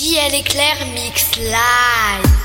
JL Éclair Mix Live.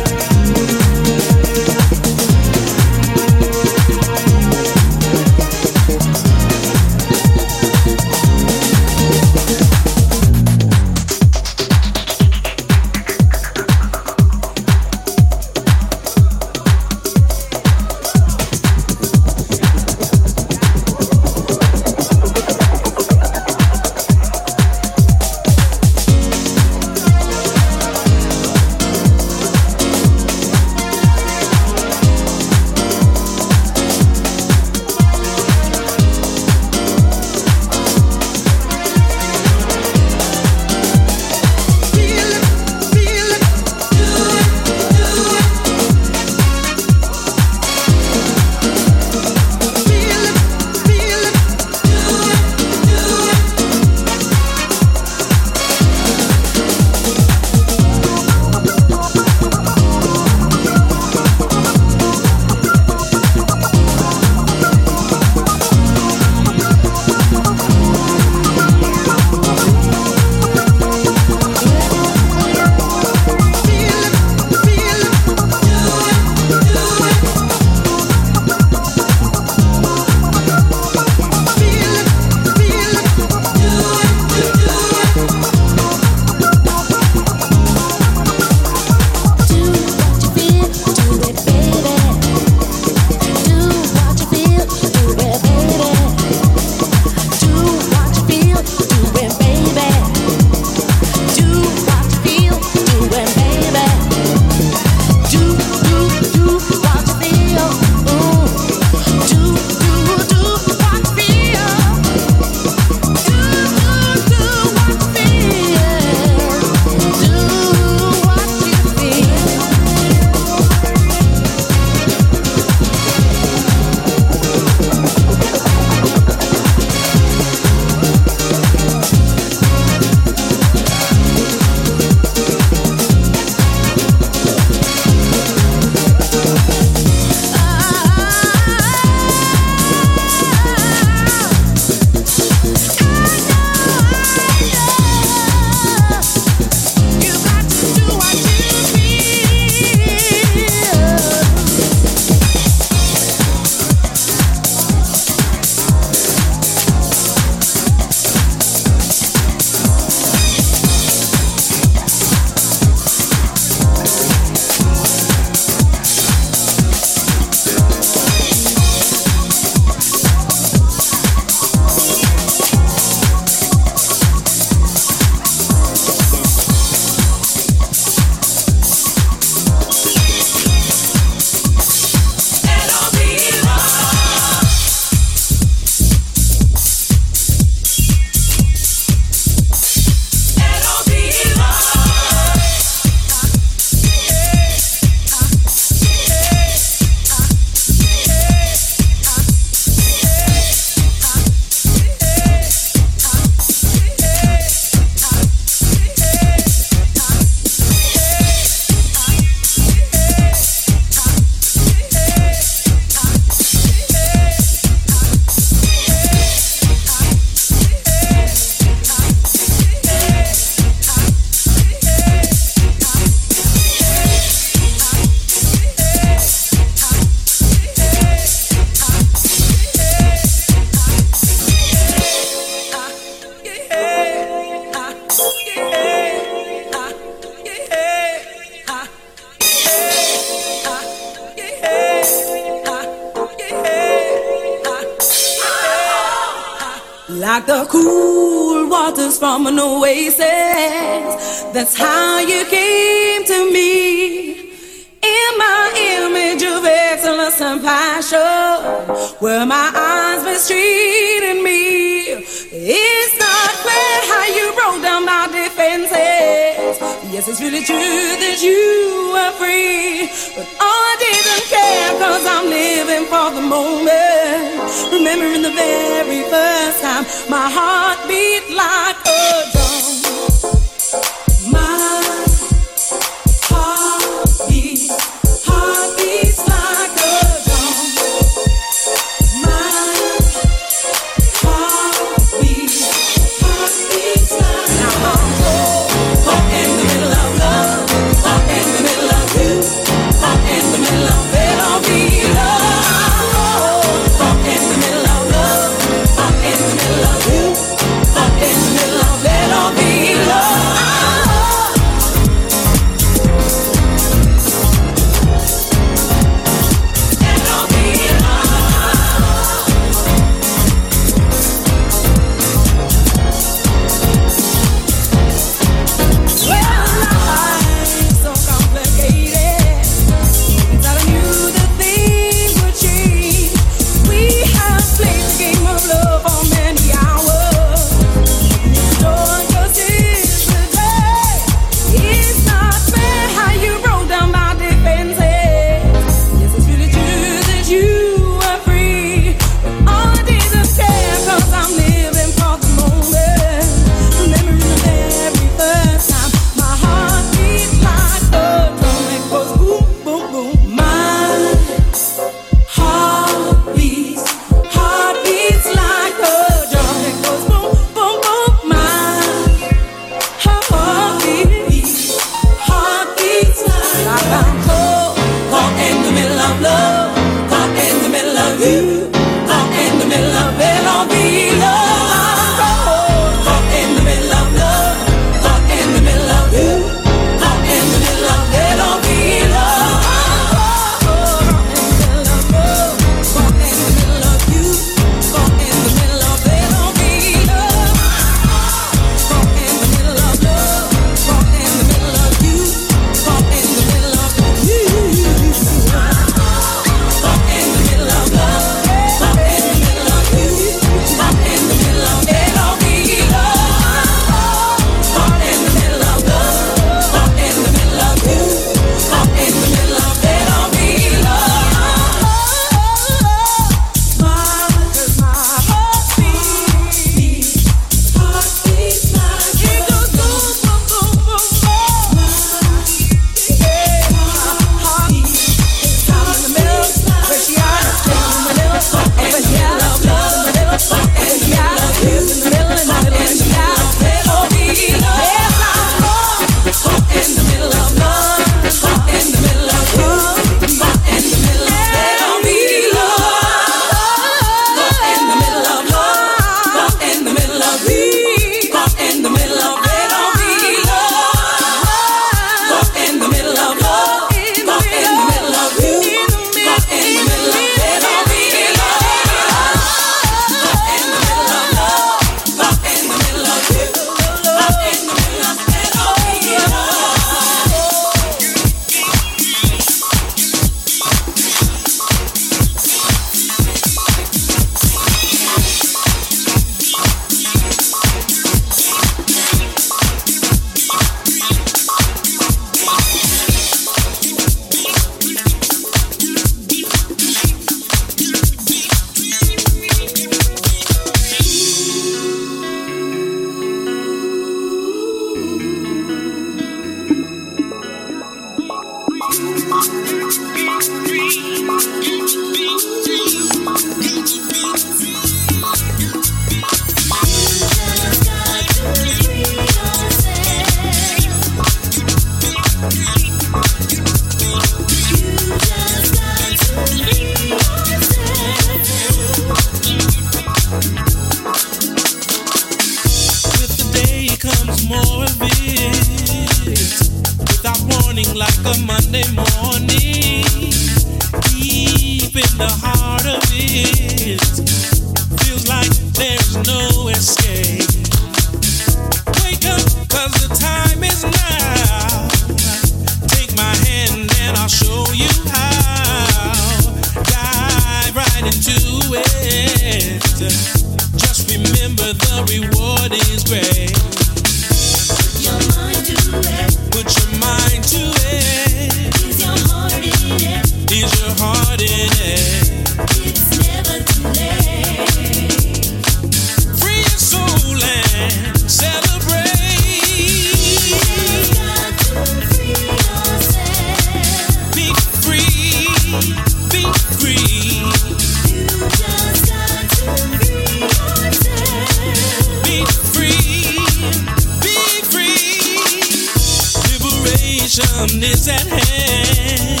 Heaven is at hand,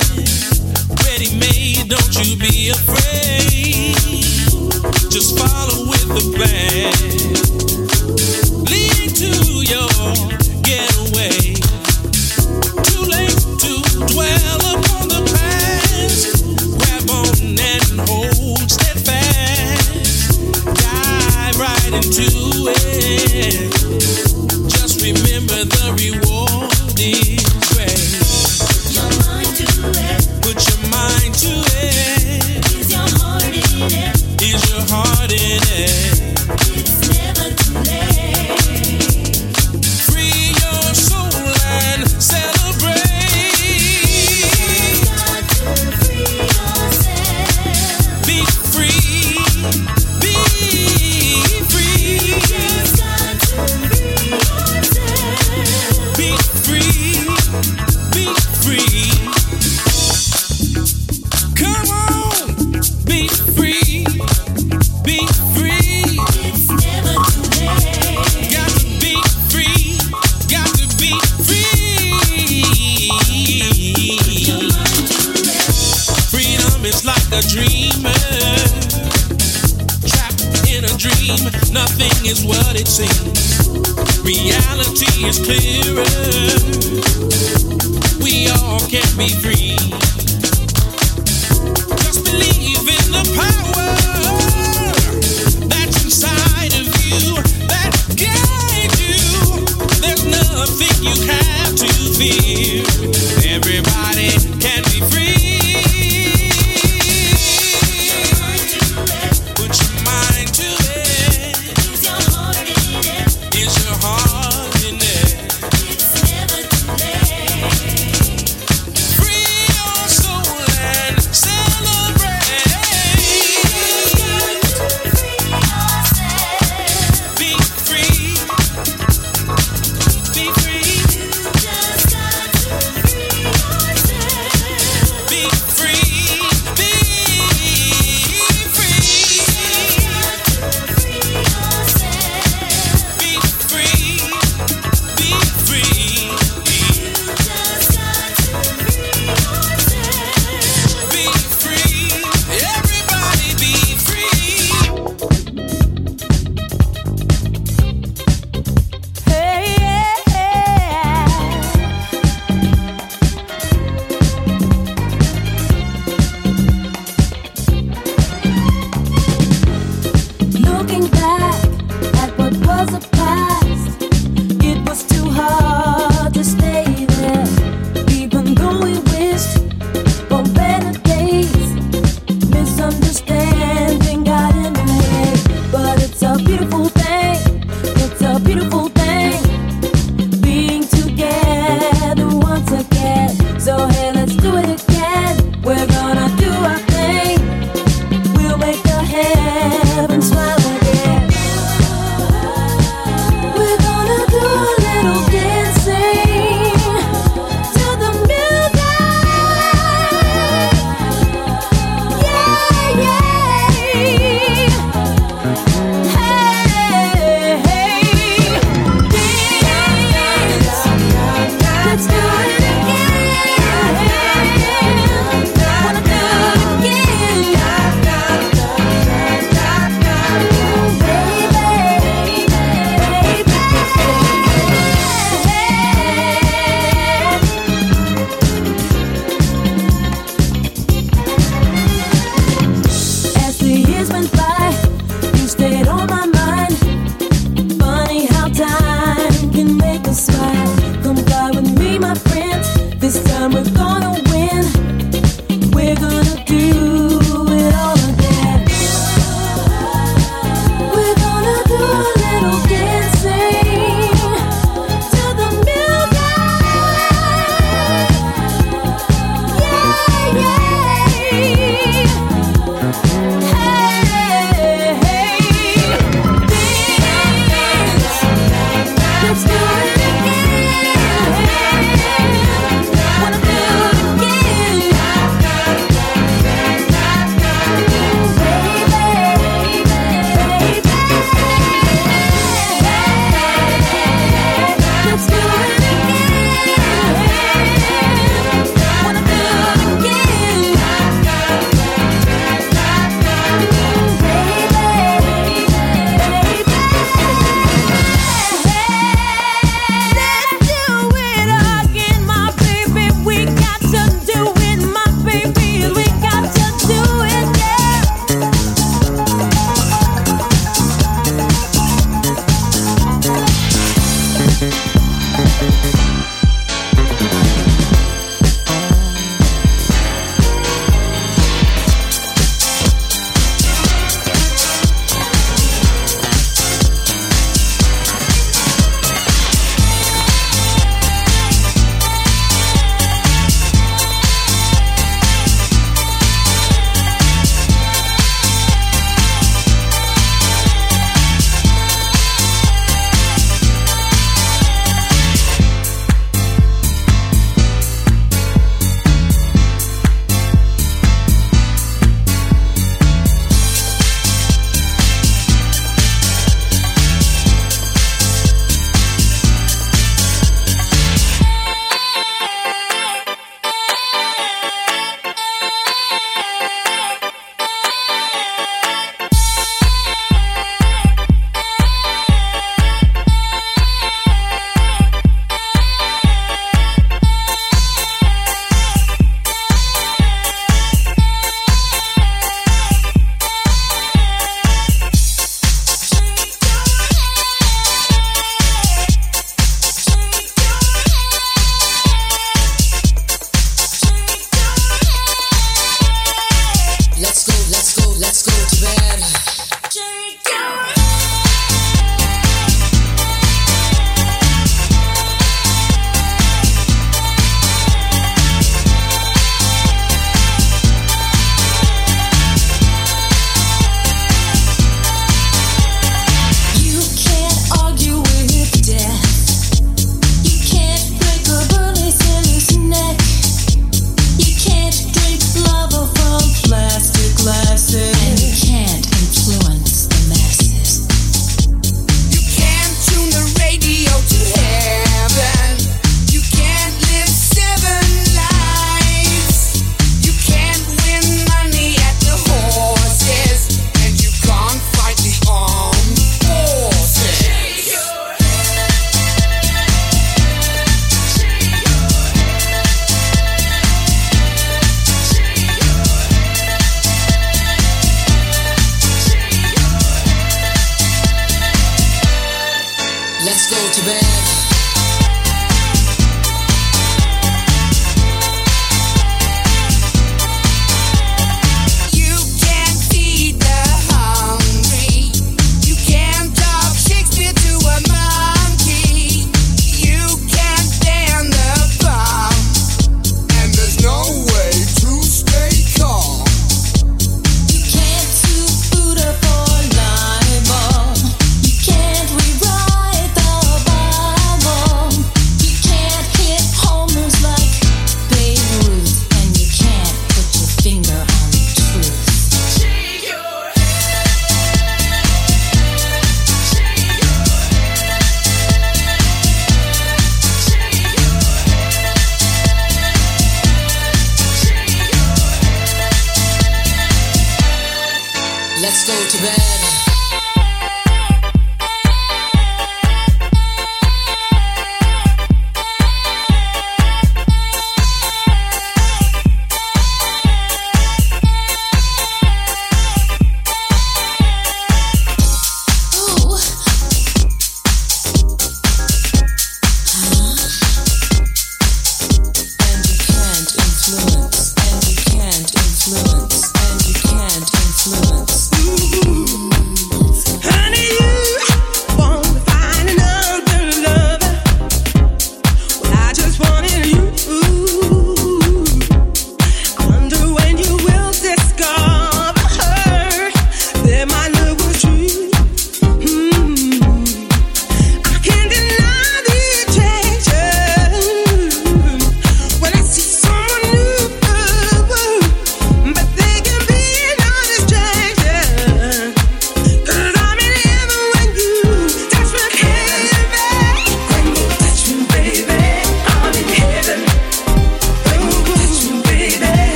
ready made, don't you be afraid.